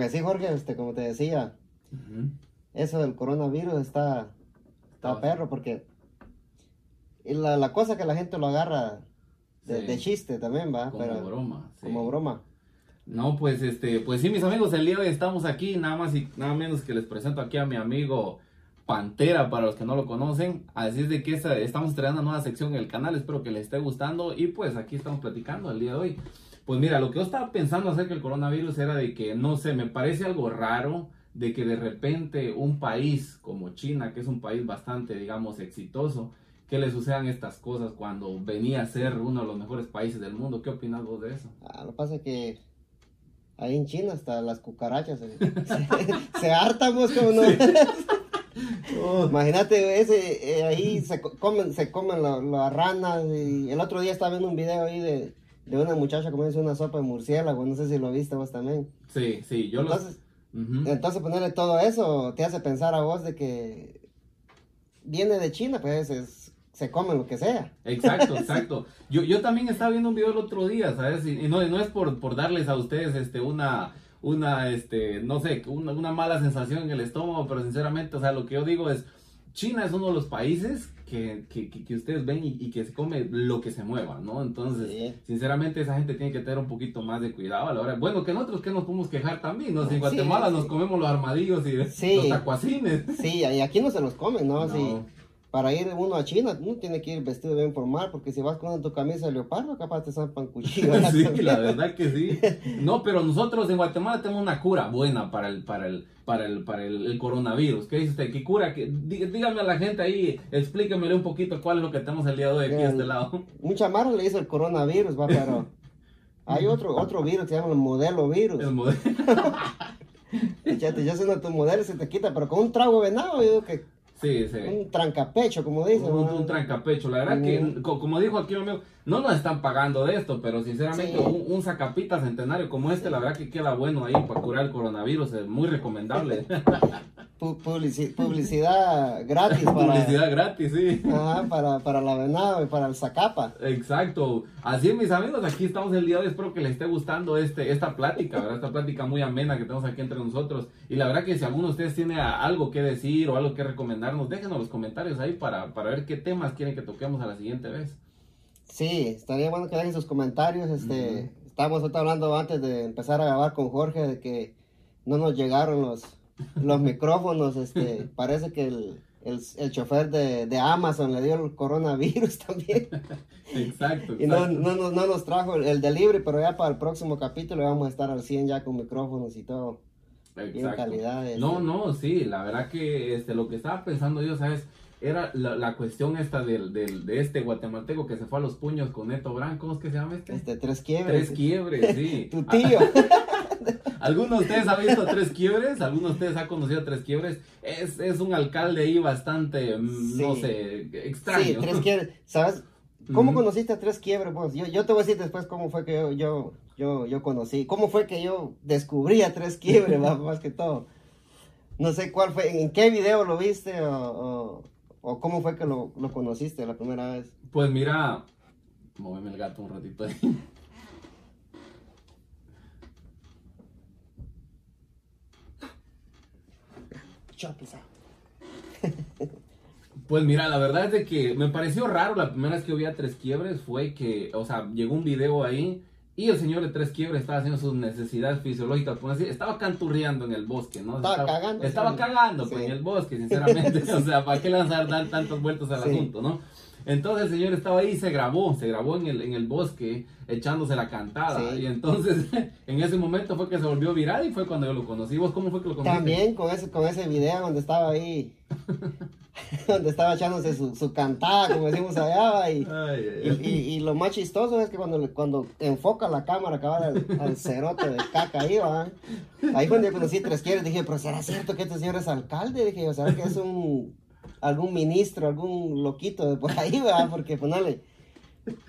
Pues sí, Jorge, este, como te decía, eso del coronavirus está, está perro porque la, la cosa que la gente lo agarra de, Sí. de chiste también, va, Como pero broma. sí. como broma. No, pues este, pues sí, mis amigos, el día de hoy estamos aquí, nada más y nada menos que les presento aquí a mi amigo Pantera, para los que no lo conocen. Así es de que esta- estamos estrenando una nueva sección en el canal, espero que les esté gustando. Y pues aquí estamos platicando el día de hoy. Pues mira, lo que yo estaba pensando acerca del coronavirus era de que, no sé, me parece algo raro de que de repente un país como China, que es un país bastante, digamos, exitoso, que le sucedan estas cosas cuando venía a ser uno de los mejores países del mundo. ¿Qué opinas vos de eso? Ah, lo que pasa es que ahí en China hasta las cucarachas se, se, se hartan, pues, como no. Imagínate, ese, eh, ahí se co- comen, se comen la- las ranas y el otro día estaba viendo un video ahí de, de una muchacha comiéndose una sopa de murciélago, no sé si lo viste vos también. Sí, sí, yo lo... Entonces, Ujú. entonces ponerle todo eso te hace pensar a vos de que viene de China, pues es- se come lo que sea. Exacto, exacto. Yo, yo también estaba viendo un video el otro día, ¿sabes? Y, y no, no es por, por darles a ustedes este una una este no sé, una, una mala sensación en el estómago, pero sinceramente, o sea, lo que yo digo es China es uno de los países que, que, que- ustedes ven y, y que se come lo que se mueva, ¿no? Entonces, Sí. sinceramente, esa gente tiene que tener un poquito más de cuidado a la hora. Bueno, que nosotros que nos podemos quejar también, ¿no? Si en Sí, Guatemala nos comemos los armadillos y los tacuacines. Sí, y aquí no se los comen, ¿no? No. Para ir uno a China, uno tiene que ir vestido bien formal, porque si vas con tu camisa de leopardo, capaz te zampan cuchillo. Sí, la verdad que sí. No, pero nosotros en Guatemala tenemos una cura buena para el, para el, para el, para el, el coronavirus. ¿Qué dice usted? ¿Qué cura? ¿Qué- dí- dígame a la gente ahí, explíquemele un poquito cuál es lo que tenemos el día de hoy aquí a este lado. Mucha mara le dice el coronavirus, va, pero hay otro, otro virus que se llama el modelo virus. El modelo. Ya te ya siendo tu modelo se te quita, pero con un trago de venado, yo digo que Sí, sí. un trancapecho, como dicen. Un, trancapecho. La verdad que, Mm. co- como dijo aquí mi amigo, no nos están pagando de esto, pero sinceramente Sí. un, un sacapita centenario como este, la verdad que queda bueno ahí para curar el coronavirus. Es muy recomendable. Pu- publici- publicidad gratis para, Publicidad gratis, sí. Ajá, para, para la venado y para el zacapa. Exacto. Así es, mis amigos, aquí estamos el día de hoy. Espero que les esté gustando este, esta plática, ¿verdad? Esta plática muy amena que tenemos aquí entre nosotros. Y la verdad que si alguno de ustedes tiene algo que decir o algo que recomendarnos, déjenos los comentarios ahí para, para ver qué temas quieren que toquemos a la siguiente vez. Sí, estaría bueno que dejen sus comentarios. Este, Estábamos ahorita hablando antes de empezar a grabar con Jorge de que no nos llegaron los, los micrófonos. Este, parece que el, el, el chofer de, de Amazon le dio el coronavirus también. Exacto. Y no, no, no, no nos trajo el, el delivery, pero ya para el próximo capítulo vamos a estar al 100 ya con micrófonos y todo. Exacto. calidad. No, no, sí, la verdad que este, lo que estaba pensando yo, ¿sabes? Era la, la cuestión esta del, del, de este guatemalteco que se fue a los puños con Neto Brand, ¿cómo es que se llama este? Este, tres quiebres. Tres quiebres, sí. Tu tío. ¿Alguno de ustedes ha visto Tres Quiebres? ¿Alguno de ustedes ha conocido Tres Quiebres? Es, es un alcalde ahí bastante, mm, no sé, extraño. Sí, tres quiebres. ¿Sabes? ¿Cómo conociste a tres quiebres vos? Yo, yo te voy a decir después cómo fue que yo, yo, yo, yo conocí. ¿Cómo fue que yo descubrí a tres quiebres, más que todo? No sé cuál fue, en qué video lo viste o, o, o cómo fue que lo, lo conociste la primera vez. Pues mira, móveme el gato un ratito ahí. Pues mira, la verdad es de que me pareció raro la primera vez que vi a Tres Quiebres fue que, o sea, llegó un video ahí y el señor de Tres Quiebres estaba haciendo sus necesidades fisiológicas, por así, estaba canturreando en el bosque, ¿no? Estaba cagando, Estaba sí. cagando pues, Sí. en el bosque, sinceramente, o sea, ¿para qué lanzar dar tantas vueltas al asunto, no? Entonces el señor estaba ahí y se grabó, se grabó en el, en el bosque echándose la cantada. Sí. Y entonces en ese momento fue que se volvió viral y fue cuando yo lo conocí. ¿Vos cómo fue que lo conociste? También con ese, con ese video donde estaba ahí, donde estaba echándose su, su cantada, como decimos allá, y, Ay, ay, y, y- y lo más chistoso es que cuando, cuando enfoca la cámara acaba al, al cerote de caca ahí, va. Ahí cuando yo conocí tres quiebres, dije, pero ¿será cierto que este señor es alcalde? Dije, o sea, que es un, algún ministro, algún loquito de por ahí, va, porque ponele,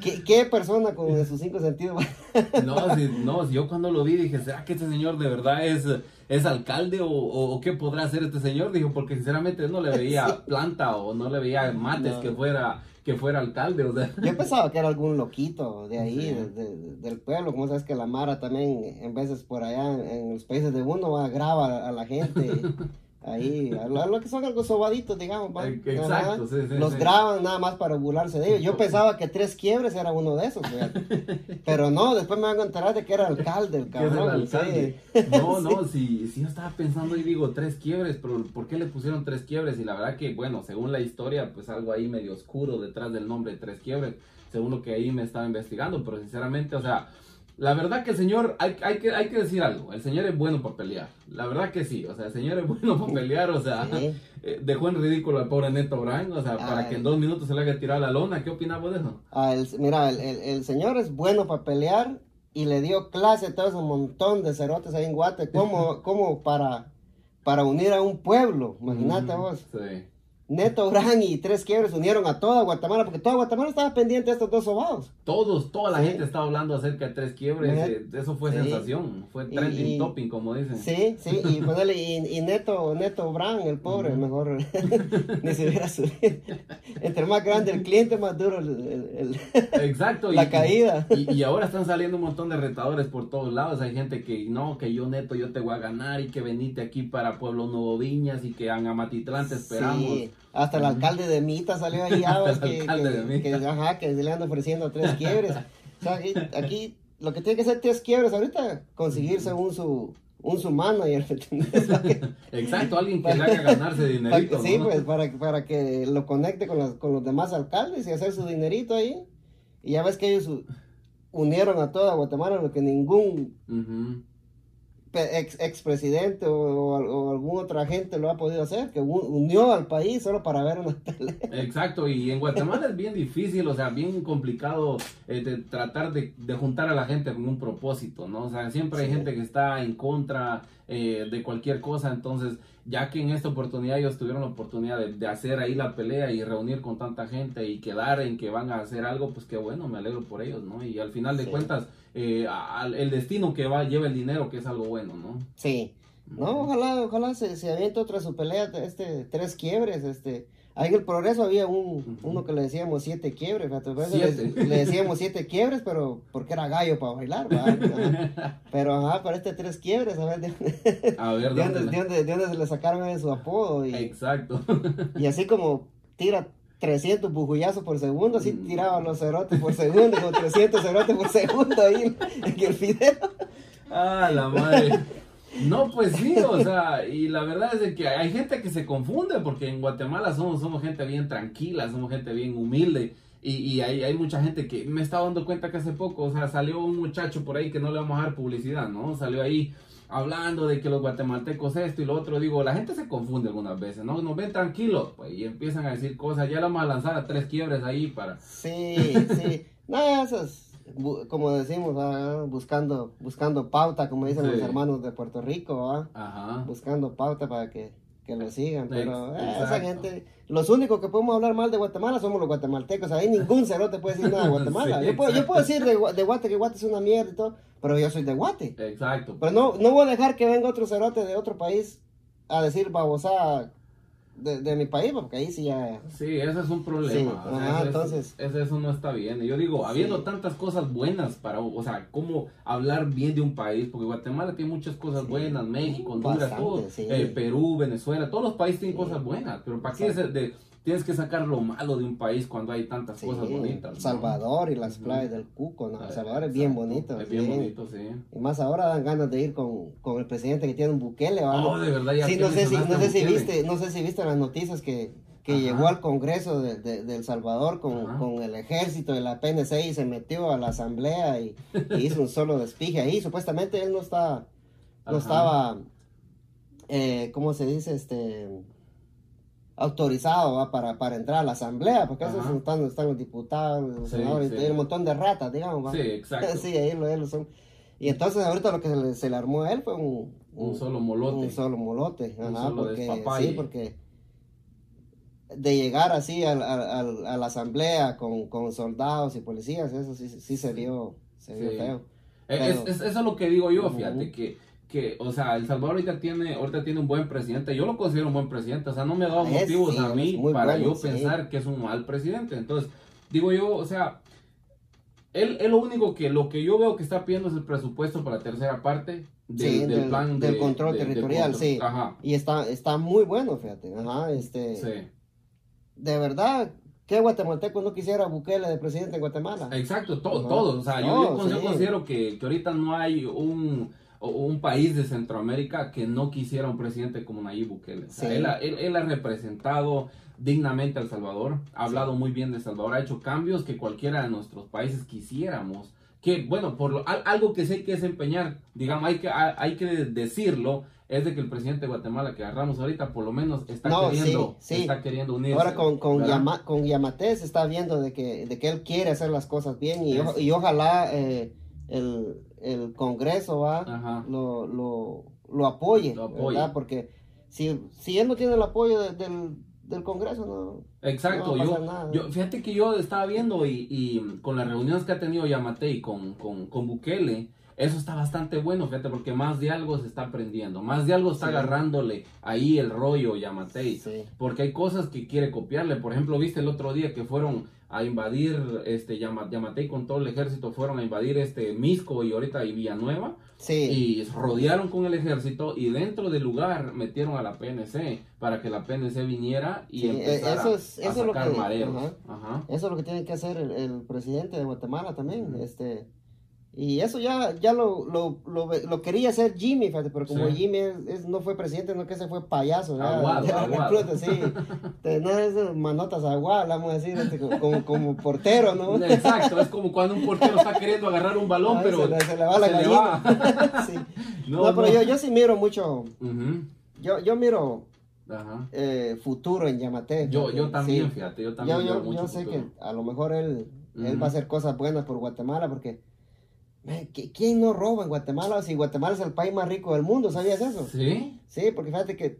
¿qué, qué persona con sus cinco sentidos? No, si, no, si yo cuando lo vi dije, ¿será que este señor de verdad es, es alcalde o, o- qué podrá hacer este señor? Dijo, porque sinceramente no le veía planta o no le veía mates No. que fuera que fuera alcalde, o sea. Yo pensaba que era algún loquito de ahí, de- de- del pueblo, como sabes que la Mara también, en veces por allá en, en los países de uno, va, graba a la gente ahí, a lo, a lo que son algo sobaditos, digamos. va. Eh, exacto, sí, sí, Los sí. graban nada más para burlarse de ellos. Yo pensaba que Tres Quiebres era uno de esos, fíjate. pero no, después me van a enterar de que era alcalde, el cabrón. alcalde. No, no, si, si yo estaba pensando y digo tres quiebres, pero ¿por qué le pusieron tres quiebres? Y la verdad que, bueno, según la historia, pues algo ahí medio oscuro detrás del nombre tres quiebres, según lo que ahí me estaba investigando, pero sinceramente, o sea, la verdad que el señor, hay, hay, que, hay que decir algo, el señor es bueno para pelear, la verdad que sí, o sea, el señor es bueno para pelear, o sea, Sí. eh, dejó en ridículo al pobre Neto Brand, o sea, para que en dos minutos se le haga tirar la lona, ¿qué opinamos de eso? Ah, el- mira, el, el- el señor es bueno para pelear y le dio clase a todo ese montón de cerotes ahí en Guate, como, como para, para unir a un pueblo, imagínate Ujú, vos. Sí. Neto Brand y Tres Quiebres unieron a toda Guatemala, porque toda Guatemala estaba pendiente de estos dos sobados. Todos, toda la Sí. gente estaba hablando acerca de tres quiebres, eh, eso fue Sí. sensación, fue trending y- topping, como dicen. Sí, sí, y ponerle, y, y Neto, Neto Brand, el pobre, Ujú. mejor ni se hubiera subido. Entre más grande el cliente, más duro el- el- el, Exacto. La caída. Y, y ahora están saliendo un montón de retadores por todos lados. Hay gente que no, que yo neto, yo te voy a ganar y que venite aquí para Pueblo Nuevo Viñas y que en Amatitlán te esperamos. Sí, hasta el alcalde de Mita salió ahí, ah, que, que- que, ajá, que se le anda ofreciendo tres quiebres. O sea, aquí, lo que tiene que ser tres quiebres ahorita, conseguirse un su, un su manager. Para Exacto, alguien que le haga ganarse para dinerito. que- sí, ¿no? pues para, para que lo conecte con, las- con los demás alcaldes y hacer su dinerito ahí. Y ya ves que ellos unieron a toda Guatemala, lo que ningún Ujú. pe- ex expresidente o, o, o algún otra gente lo ha podido hacer, que unió al país solo para ver una pelea. Exacto, y en Guatemala es bien difícil, o sea, bien complicado eh, de tratar de, de juntar a la gente con un propósito, ¿no? O sea, siempre hay Sí. gente que está en contra eh, de cualquier cosa, entonces, ya que en esta oportunidad ellos tuvieron la oportunidad de, de hacer ahí la pelea y reunir con tanta gente y quedar en que van a hacer algo, pues qué bueno, me alegro por ellos, ¿no? Y al final de Sí. cuentas, eh, al- el destino que va lleva el dinero, que es algo bueno, ¿no? Sí. No, ojalá, ojalá se, se aviente otra su pelea, este, tres quiebres, este. Ahí en el progreso había un, uno que le decíamos siete quiebres, eso le, Siete. le decíamos siete quiebres, pero porque era gallo para bailar. Pero ajá, para este tres quiebres, a ver de, A ver, de dónde, ¿dónde? de dónde- de dónde se le sacaron de su apodo. Y, Exacto. y así como tira 300 bujullazos por segundo, así Mm. tiraba los cerotes por segundo, como 300 cerotes por segundo ahí en el video. Ah, la madre. No, pues sí, o sea, y la verdad es de que hay gente que se confunde porque en Guatemala somos, somos gente bien tranquila, somos gente bien humilde. Y, y hay, hay mucha gente que me estaba dando cuenta que hace poco, o sea, salió un muchacho por ahí que no le vamos a dar publicidad, ¿no? Salió ahí hablando de que los guatemaltecos esto y lo otro. Digo, la gente se confunde algunas veces, ¿no? Nos ven tranquilos, pues, y empiezan a decir cosas. Ya le vamos a lanzar a tres quiebres ahí para... Sí, sí. No, eso es, como decimos, ¿va? buscando, buscando pauta, como dicen Sí. los hermanos de Puerto Rico. Ajá. buscando pauta para que, que lo sigan. Pero eh, esa gente, los únicos que podemos hablar mal de Guatemala somos los guatemaltecos. Ahí ningún cerote puede decir nada de Guatemala. Sí, yo, puedo, yo puedo decir de, de Guate que Guate es una mierda y todo, pero yo soy de Guate. Exacto. Pero no, no voy a dejar que venga otro cerote de otro país a decir babosada de, de mi país, porque ahí sí ya... Sí, ese es un problema. Sí, o sea, ajá, eso, es- entonces- eso, eso no está bien. Y yo digo, habiendo Sí. tantas cosas buenas para, o sea, cómo hablar bien de un país, porque Guatemala tiene muchas cosas Sí. buenas, México, Honduras, Bastante, todo, eh, Perú, Venezuela, todos los países tienen cosas buenas, pero ¿para qué Exacto. de- tienes que sacar lo malo de un país cuando hay tantas Sí, cosas bonitas? ¿no? Salvador y las playas del Cuco, ¿no? El Eh, Salvador es bien bonito. Es bien bonito, sí. Y más ahora dan ganas de ir con, con el presidente que tiene un buquele, ¿va? Oh, de verdad, ya Sí, no sé si, mencionaste no sé si Bukele. viste, no sé si viste las noticias que, que Ajá. llegó al Congreso de, de- de El Salvador con, con el ejército de la PNC y se metió a la asamblea y, y hizo un solo despige ahí. Supuestamente él no está, no Ajá. estaba, eh, ¿cómo se dice? Este autorizado ¿va? Para, para entrar a la asamblea, porque esos Ajá. están, están los diputados, los Sí, senadores, sí. y un montón de ratas, digamos. ¿va? Sí, exacto. Sí, ahí lo, lo son. Y entonces ahorita lo que se le, se le armó a él fue un, Un solo molote. Un solo molote. Un Ajá, solo porque, sí, porque de llegar así al- al- al- a la asamblea con, con soldados y policías, eso sí, sí se vio, se vio feo. Eh, Pero- es, es- eso es lo que digo yo, fíjate, que, que, o sea, El Salvador ahorita tiene, ahorita tiene un buen presidente. Yo lo considero un buen presidente. O sea, no me ha dado Es, motivos sí, a mí para bueno, yo sí. pensar que es un mal presidente. Entonces, digo yo, o sea, él, él lo único que, lo que yo veo que está pidiendo es el presupuesto para la tercera parte del, Sí, del del- plan del de- control de- territorial, control. sí. Ajá, Y está, está muy bueno, fíjate. Ajá, este. sí. De verdad, ¿qué guatemalteco no quisiera Bukele de presidente en Guatemala? Exacto, to- todos. O sea, yo, yo sí. considero que, que ahorita no hay un, o- un país de Centroamérica que no quisiera un presidente como Nayib Bukele. O sea, Sí. él, ha- él- él ha representado dignamente a El Salvador, ha hablado muy bien de El Salvador, ha hecho cambios que cualquiera de nuestros países quisiéramos. Que, bueno, por lo- al- algo que sí hay que desempeñar, digamos, hay que, hay, que decirlo, es de que el presidente de Guatemala que agarramos ahorita, por lo menos está No, queriendo, sí, sí. está queriendo unirse. Ahora con, con. Yama- con Yamate se está viendo de que, de que él quiere hacer las cosas bien y, o- Sí. y ojalá eh, el, el Congreso va lo, lo, lo apoye, Lo apoye. ¿verdad? Porque si, si él no tiene el apoyo de- del, del Congreso, no. Exacto, No va a yo, nada. yo, fíjate que yo estaba viendo y, y con las reuniones que ha tenido Yamatei con, con, con Bukele, eso está bastante bueno, fíjate, porque más de algo se está aprendiendo, más de algo está Sí. agarrándole ahí el rollo Yamatei, Sí. porque hay cosas que quiere copiarle, por ejemplo, viste el otro día que fueron a invadir, este, Yama- Yamatei con todo el ejército, fueron a invadir este Misco y ahorita y Villanueva, Sí. y rodearon con el ejército y dentro del lugar metieron a la PNC para que la PNC viniera y Sí, empezara eso es- a eso es lo sacar que- mareros. ajá. Ajá. Eso es lo que tiene que hacer el, el presidente de Guatemala también. Este Y eso ya, ya lo, lo, lo, lo quería hacer Jimmy, fíjate, pero como Sí. Jimmy es- es- no fue presidente, no que se fue payaso. Aguado, aguado. sí. Manotas aguadas, vamos a decir, este, como, como portero, ¿no? Exacto, es como cuando un portero está queriendo agarrar un balón, Ay, pero se le, se le va la se le gallina. va. Sí. No, No, pero no. Yo, yo sí miro mucho, yo, yo miro Ajá. eh, futuro en Yamate. Yo, fíjate, yo también, sí. fíjate, yo también Yo, yo, yo sé futuro. que a lo mejor él, él va a hacer cosas buenas por Guatemala porque man, ¿qui- ¿quién no roba en Guatemala si Guatemala es el país más rico del mundo? ¿Sabías eso? ¿Sí? Sí, porque fíjate que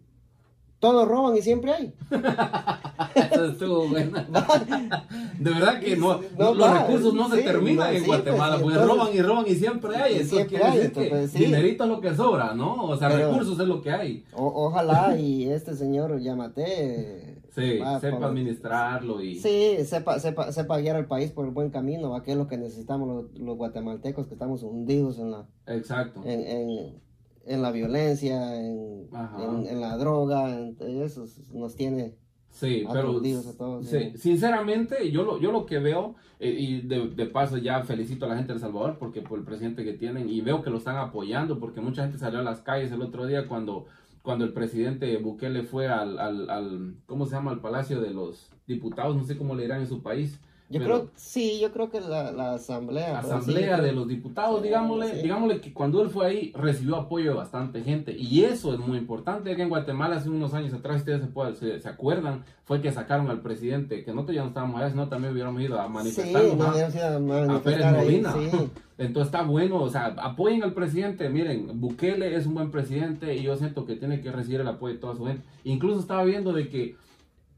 todos roban y siempre hay. Eso estuvo buena. De verdad que no, No, los va, recursos no se terminan no, en sí, Guatemala, pues, pues, entonces- roban y roban y siempre hay. Eso siempre quiere hay, decir que sí. dinerito es lo que sobra, ¿no? O sea, Pero- recursos es lo que hay. O- ojalá y este señor Yamate Sí, sepa por- administrarlo y... Sí, sepa, sepa, sepa guiar al país por el buen camino, ¿va? que es lo que necesitamos los, los guatemaltecos que estamos hundidos en la, Exacto. en, en, en la violencia, en, en, en la droga, en- eso nos tiene Sí, pero a todos. sí, sí. sinceramente yo lo, yo lo que veo, eh, y de, de paso ya felicito a la gente de El Salvador porque por el presidente que tienen y veo que lo están apoyando porque mucha gente salió a las calles el otro día cuando, cuando el presidente Bukele fue al, al, al, ¿cómo se llama? Al Palacio de los Diputados, no sé cómo le dirán en su país. Yo pero- creo, sí, yo creo que la, la asamblea. Asamblea sí, de los Diputados, Sí, digámosle, sí. digámosle que cuando él fue ahí recibió apoyo de bastante gente y eso es muy importante, que en Guatemala hace unos años atrás, ustedes se, pueden- se, se acuerdan, fue que sacaron al presidente, que nosotros ya no estábamos allá, sino también hubiéramos ido a Sí, hubiéramos ido a a manifestar Pérez ahí, Molina. sí. Entonces está bueno, o sea, apoyen al presidente, miren, Bukele es un buen presidente y yo siento que tiene que recibir el apoyo de toda su gente. Incluso estaba viendo de que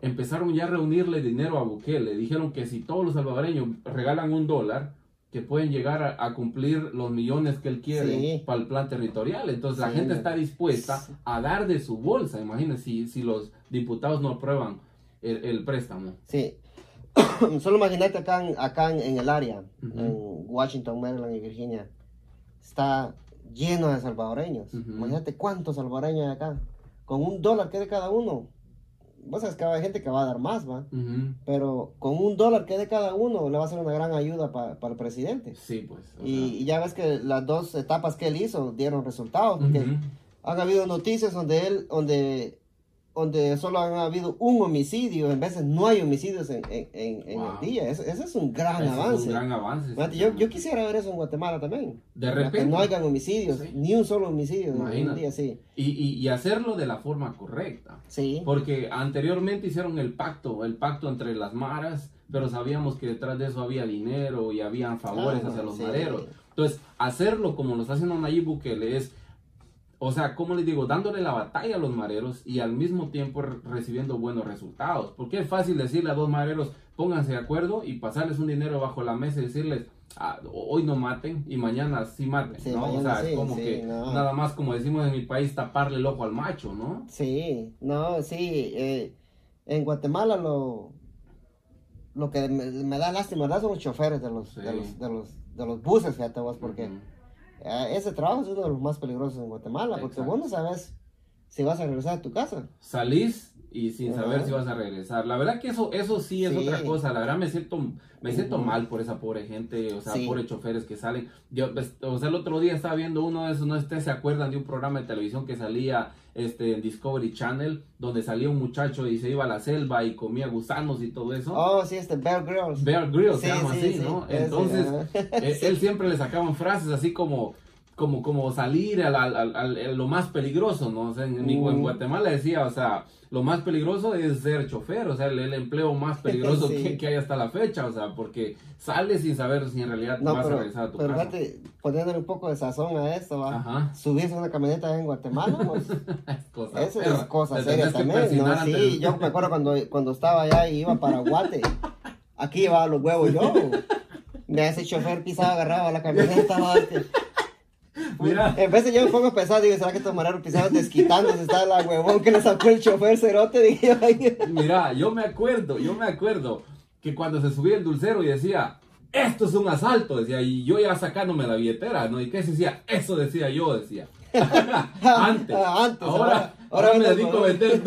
empezaron ya a reunirle dinero a Bukele. Dijeron que si todos los salvadoreños regalan un dólar, que pueden llegar a, a cumplir los millones que él quiere Sí. para el plan territorial. Entonces la gente está dispuesta a dar de su bolsa. Imagínense si, si los diputados no aprueban el, el préstamo. Sí. Solo imagínate acá, acá en, el área, Ujú. en Washington, Maryland y Virginia, está lleno de salvadoreños. Imagínate cuántos salvadoreños hay acá. Con un dólar que de cada uno. Vos sabes que hay gente que va a dar más, ¿va? Pero con un dólar que de cada uno le va a ser una gran ayuda pa- para el presidente. Sí, pues. Y, sea, y ya ves que las dos etapas que él hizo dieron resultados. Porque han habido noticias donde él, donde, donde solo han habido un homicidio, en veces no hay homicidios en, en, en- en Wow. el día. Ese, ese es un gran Ese es avance. un gran avance. Sí. Yo, yo quisiera ver eso en Guatemala también. De repente. Que no hayan homicidios, Sí. ni un solo homicidio en un Imagínate. día, sí. Y, y, y hacerlo de la forma correcta. Sí. Porque anteriormente hicieron el pacto, el pacto entre las maras, pero sabíamos que detrás de eso había dinero y habían favores Ah, hacia los sí. mareros. Entonces, hacerlo como lo está haciendo Nayib Bukele es, o sea, como les digo, dándole la batalla a los mareros y al mismo tiempo re- recibiendo buenos resultados. Porque es fácil decirle a dos mareros, pónganse de acuerdo y pasarles un dinero bajo la mesa y decirles, ah, hoy no maten y mañana sí maten, Sí, ¿no? O sea, sí, como sí, que no. nada más como decimos en mi país, taparle el ojo al macho, ¿no? Sí, no, sí. eh, en Guatemala lo, lo que me, me da lástima, ¿verdad? Son los choferes de los, de los, de los, de los buses, fíjate vos, porque Ujú. eh, ese trabajo es uno de los más peligrosos en Guatemala, porque Exacto. vos no sabes si vas a regresar a tu casa. salís y sin Ajá. saber si vas a regresar. La verdad que eso, eso sí es Sí. otra cosa. La verdad me siento, me siento mal por esa pobre gente, o sea, Sí. pobres choferes que salen. Yo, pues, o sea, el otro día estaba viendo uno de esos, no ustedes se acuerdan de un programa de televisión que salía este, en Discovery Channel, donde salía un muchacho y se iba a la selva y comía gusanos y todo eso. Oh, sí, este Bear Grylls. Bear Grylls se llama sí, así, sí, ¿no? Entonces, él, él siempre le sacaban frases así como como como salir al, al- al- al- a lo más peligroso, ¿no? O sea, en, mi- en Mm. Guatemala decía, o sea, lo más peligroso es ser chofer, o sea, el, el empleo más peligroso Sí. que, que hay hasta la fecha, o sea, porque sales sin saber si en realidad No, vas a pero, regresar a tu pero casa. fíjate, poniéndole un poco de sazón a esto, ¿va? Ajá. subirse a una camioneta en Guatemala, pues, Es cosa eso es cosa Te seria también, ¿no? Sí, yo me acuerdo cuando, cuando estaba allá y iba para Guate, aquí llevaba los huevos yo, me ese chofer pisaba, agarraba la camioneta, ¿va? Mira. en vez de yo pongo a pensar, digo, ¿será que estos mareros pisaban desquitándose? Está la huevón que le sacó el chofer cerote, dije yo, ay, Mira, yo me acuerdo, yo me acuerdo que cuando se subía el dulcero y decía, esto es un asalto, decía, y yo ya sacándome la billetera, ¿no? ¿Y qué se decía? Eso decía yo, decía. antes. Antes, Ahora, ahora- me dedico a vender.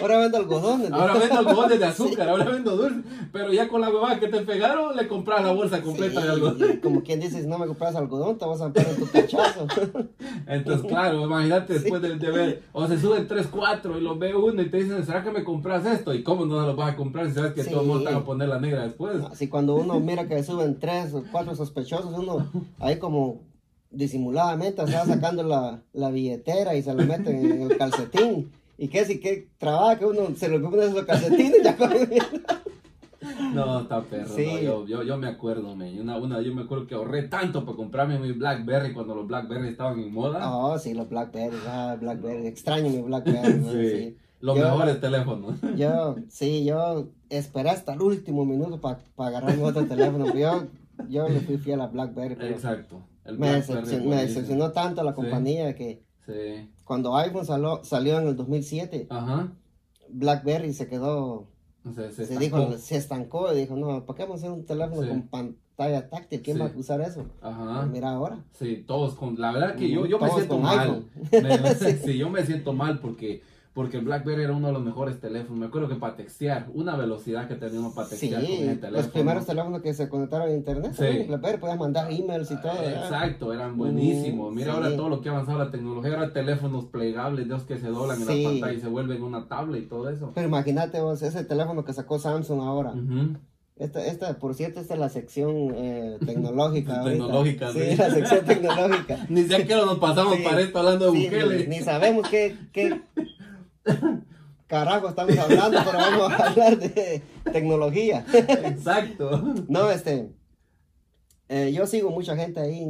Ahora vendo algodones. ¿no? Ahora vendo algodones de azúcar, ahora vendo dulces. Pero ya con la huevada que te pegaron, le compras la bolsa completa Sí, de algodón. como quien dice, si no me compras algodón, te vas a poner tu cachazo. Entonces, claro, imagínate después de, de ver, o se suben 3, 4 y los ve uno y te dicen, ¿será que me compras esto? ¿Y cómo no se lo vas a comprar si sabes que Sí. todo el mundo te va a poner la negra después? Así cuando uno mira que suben tres o cuatro sospechosos, uno ahí como disimuladamente se va sacando la, la billetera y se lo mete en el calcetín. Y que si que trabaja que uno se lo pone en esos calcetines ya con- No, está perro. Sí. no, yo, yo, yo me acuerdo, me. Una, una, yo me acuerdo que ahorré tanto para comprarme mi Blackberry cuando los Blackberry estaban en moda. Oh, sí, los Blackberry, ah, Blackberry, extraño mi Blackberry. ¿no? sí. Sí. Los Yo- mejores teléfonos. Yo, sí, yo esperé hasta el último minuto para agarrarme otro teléfono, yo, yo le fui fiel a Blackberry. pero Exacto. El me, Blackberry decepcionó, me decepcionó tanto la Sí. compañía que Sí. cuando iPhone salió, salió en el 2007, Ajá. BlackBerry se quedó, se, se, estancó. dijo, se estancó y dijo, no, ¿para qué vamos a hacer un teléfono Sí. con pantalla táctil? ¿Quién Sí. va a usar eso? Ajá. Mira ahora. Sí, todos con. La verdad que yo, yo me siento mal. Me- sí, yo me siento mal porque. Porque el BlackBerry era uno de los mejores teléfonos. Me acuerdo que para textear, una velocidad que teníamos para Sí, textear con ese teléfono. los primeros teléfonos que se conectaron a internet, Sí. BlackBerry, podías mandar emails y todo. ¿verdad? Exacto, eran buenísimos. Mm, Mira sí. ahora todo lo que ha avanzado la tecnología, ahora teléfonos plegables, de los que se doblan en la pantalla y se vuelven una tablet y todo eso. Pero imagínate vos, ese teléfono que sacó Samsung ahora. Esta, esta, por cierto, esta es la sección eh, tecnológica. Tecnológica, sí. sí. la sección tecnológica. Ni siquiera nos pasamos Sí. para esto hablando de Sí, Bukele. ni, ni sabemos qué, qué carajo estamos hablando, pero vamos a hablar de tecnología. Exacto. No, este, eh, yo sigo mucha gente ahí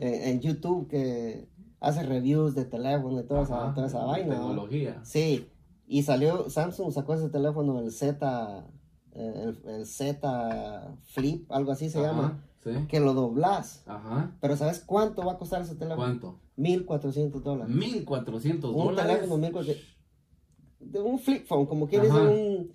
en, YouTube que hace reviews de teléfono y toda esa, toda esa vaina. ¿no? Tecnología. Sí, y salió, Samsung sacó ese teléfono, el Z, eh, el, el Z Flip, algo así se Ajá, llama, Sí. que lo doblas. Ajá. Pero ¿sabes cuánto va a costar ese teléfono? ¿Cuánto? 1400 dólares. 1400 Un dólares. teléfono 1400. De un flip phone, como quien dice un.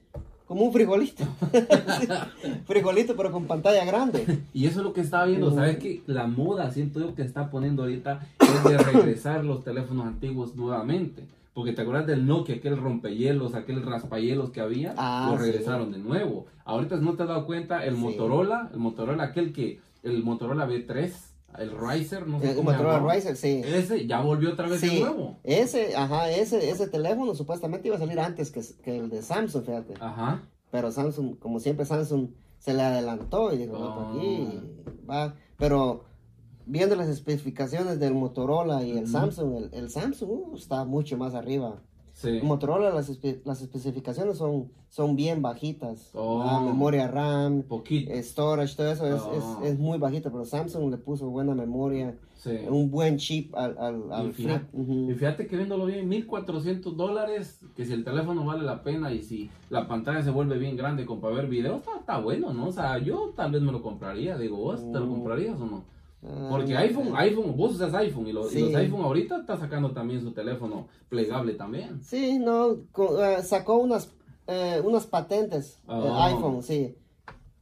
Como un frijolito. Frijolito, pero con pantalla grande. Y eso es lo que estaba viendo. ¿sabes qué? La moda, siento yo, que está poniendo ahorita es de regresar los teléfonos antiguos nuevamente. Porque te acuerdas del Nokia, aquel rompehielos, aquel raspahielos que había, Ah, lo sí. regresaron de nuevo. Ahorita no te has dado cuenta, el Sí. Motorola, el Motorola aquel que, el Motorola B3, el Riser, no sé se Motorola. Riser, sí. Ese ya volvió otra vez de nuevo. ese, ajá, ese, ese teléfono supuestamente iba a salir antes que, que el de Samsung, fíjate. Ajá. Pero Samsung, como siempre Samsung se le adelantó y dijo, no, Oh. por aquí va. Pero viendo las especificaciones del Motorola y el. Samsung, el, el Samsung uh, está mucho más arriba. Sí. Motorola las, espe- las especificaciones son, son bien bajitas. Oh. Ah, memoria RAM, Poquito. storage, todo eso es, Oh. es, es muy bajito, pero Samsung le puso buena memoria, Sí. un buen chip al, al, al Y fíjate, flip. Ujú. y fíjate que viéndolo bien, 1400 dólares, que si el teléfono vale la pena y si la pantalla se vuelve bien grande como para ver videos, está, está bueno, ¿no? O sea, yo tal vez me lo compraría, digo, ¿vos te lo Mm. comprarías o no? Ah, Porque iPhone, iPhone, vos usas iPhone y, lo- y Sí. los iPhone ahorita está sacando también su teléfono plegable también. Sí, no, eh, sacó unas, eh, unas patentes, Oh. iPhone, sí.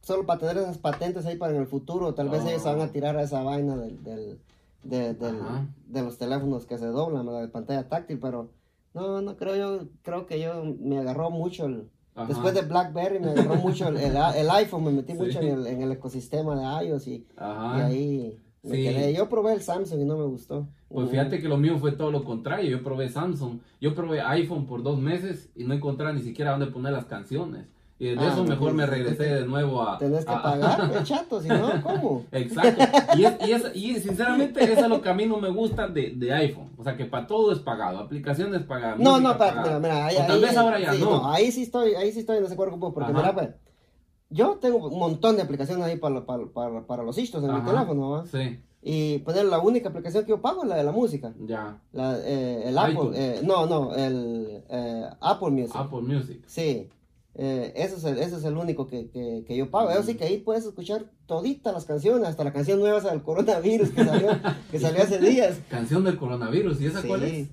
Solo para tener esas patentes ahí para en el futuro, tal vez Oh. ellos se van a tirar a esa vaina del, del, de, del- Ajá. de los teléfonos que se doblan, de pantalla táctil, pero no, no creo yo, creo que yo me agarró mucho el, Ajá. después de BlackBerry me agarró mucho el, el, el iPhone, me metí Sí. mucho en el, en el ecosistema de iOS y, y ahí me Sí. quedé. Yo probé el Samsung y no me gustó. Pues fíjate que lo mío fue todo lo contrario. Yo probé Samsung, yo probé iPhone por dos meses y no encontraba ni siquiera dónde poner las canciones. Y de Ah, eso mejor pues, me regresé de nuevo a... Tenés que a- pagar, pues, chato, si no, ¿cómo? Exacto. Y, es- y, es- y sinceramente eso es lo que a mí no me gusta de, de iPhone. O sea que para todo es pagado, aplicaciones pagadas. No, no, pa- pagada. mira, mira, ahí, O tal ahí- vez ahora ya sí, no. Ahí sí estoy, ahí sí estoy en desacuerdo porque Ajá. mira, pues, yo tengo un montón de aplicaciones ahí para, para, para, para los istos en mi Ajá. teléfono, ¿va? Sí, Y pues la única aplicación que yo pago es la de la música. ya. La, eh, el Apple, eh, no, no, el eh, Apple Music. Apple Music. Sí, eh, ese, es el, ese es el único que, que, que yo pago. Eso sí que ahí puedes escuchar toditas las canciones, hasta la canción nueva del coronavirus que salió, que salió hace días. Canción del coronavirus. ¿Y esa Sí. cuál es?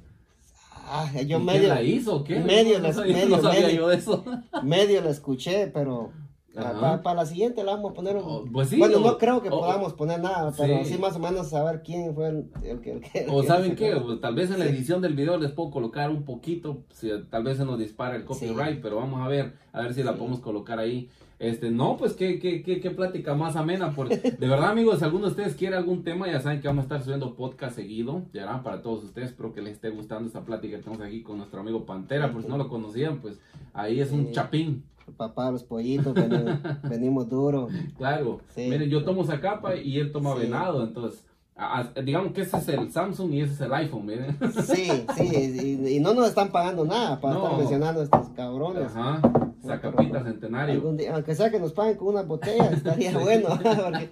Ah, ¿Y yo quién medio, la hizo qué? medio no, la- sabía, medio- no sabía medio. yo eso. medio la escuché, pero Para la siguiente la vamos a poner un... Oh, pues sí, bueno, o- no creo que o- podamos poner nada, pero Sí. sí. más o menos saber quién fue el, el que... el que- el O saben qué, tal vez en la Sí. edición del video les puedo colocar un poquito, si tal vez se nos dispara el copyright, pero vamos a ver, a ver si la podemos colocar ahí. Este, no, pues qué, qué, qué, qué plática más amena. Por, de verdad, amigos, si alguno de ustedes quiere algún tema, ya saben que vamos a estar subiendo podcast seguido, ya para todos ustedes. Espero que les esté gustando esta plática que tenemos aquí con nuestro amigo Pantera. Por si no lo conocían, pues ahí es un Sí. chapín. Papá, los pollitos, venimos, venimos duro. Claro, Sí. miren, yo tomo esa capa y él toma Sí. venado, entonces, a- a- digamos que ese es el Samsung y ese es el iPhone, miren. Sí, sí, y, y no nos están pagando nada para No. estar mencionando a estos cabrones. Ajá, esa capita centenario. Algún día, aunque sea que nos paguen con una botella, estaría bueno. porque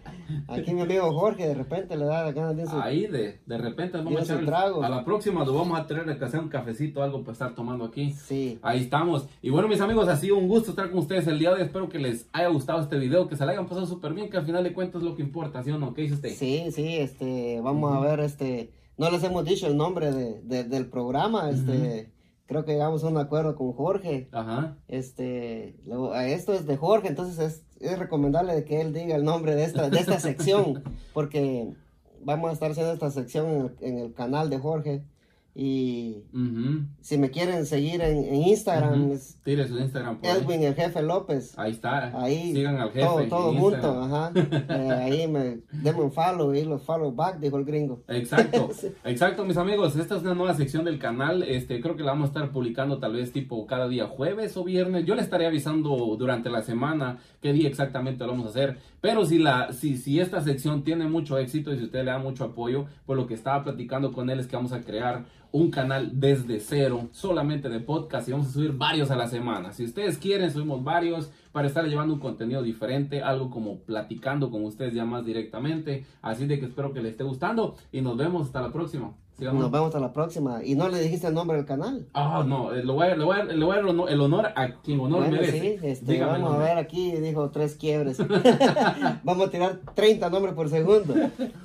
aquí mi amigo Jorge de repente le da ganas de su... Ahí de, de repente vamos a echar trago. a la próxima lo vamos a traer que hacer un cafecito, algo para estar tomando aquí. Sí. Ahí estamos. Y bueno, mis amigos, ha sido un gusto estar con ustedes el día de hoy. Espero que les haya gustado este video, que se la hayan pasado súper bien, que al final de cuentas es lo que importa, ¿sí o no? ¿Qué dice usted? Sí, sí, este, vamos a ver, este, no les hemos dicho el nombre de, de- del programa, este, creo que llegamos a un acuerdo con Jorge, Ajá. este, esto es de Jorge, entonces es, es recomendable que él diga el nombre de esta, de esta sección, porque vamos a estar haciendo esta sección en el, en el canal de Jorge, y si me quieren seguir en, en Instagram, es Tire su Instagram por ahí. Edwin el jefe López. Ahí está. Ahí, Sigan al jefe. todo, todo junto, ajá. Eh, ahí me, denme un follow y los follow back, dijo el gringo. Exacto, Sí. exacto, mis amigos. Esta es una nueva sección del canal. Este, creo que la vamos a estar publicando tal vez tipo cada día jueves o viernes. Yo le estaré avisando durante la semana qué día exactamente lo vamos a hacer. Pero si la, si, si esta sección tiene mucho éxito y si usted le da mucho apoyo, pues lo que estaba platicando con él es que vamos a crear un canal desde cero, solamente de podcast y vamos a subir varios a la semana. Si ustedes quieren, subimos varios para estar llevando un contenido diferente, algo como platicando con ustedes ya más directamente. Así de que espero que les esté gustando y nos vemos hasta la próxima. ¿Sí no? Nos vemos a la próxima. Y no le dijiste el nombre del canal. Ah, no, eh, le voy a le voy a- le voy a dar el honor, a quien honor Bueno, merece. sí, este, vamos a ver aquí, dijo tres quiebres. vamos a tirar 30 nombres por segundo.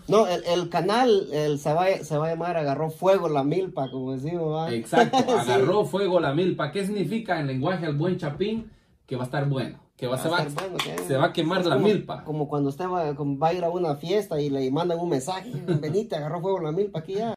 No, el, el canal el, se, va, se va a llamar Agarró Fuego la Milpa, como decimos. Exacto, Sí. agarró fuego la milpa. ¿Qué significa en lenguaje al buen chapín? Que va a estar bueno, que va, Va se, va, bueno, que- se va a quemar la como- milpa. Como cuando usted va, va a ir a una fiesta y le mandan un mensaje, venite, agarró fuego la milpa aquí ya.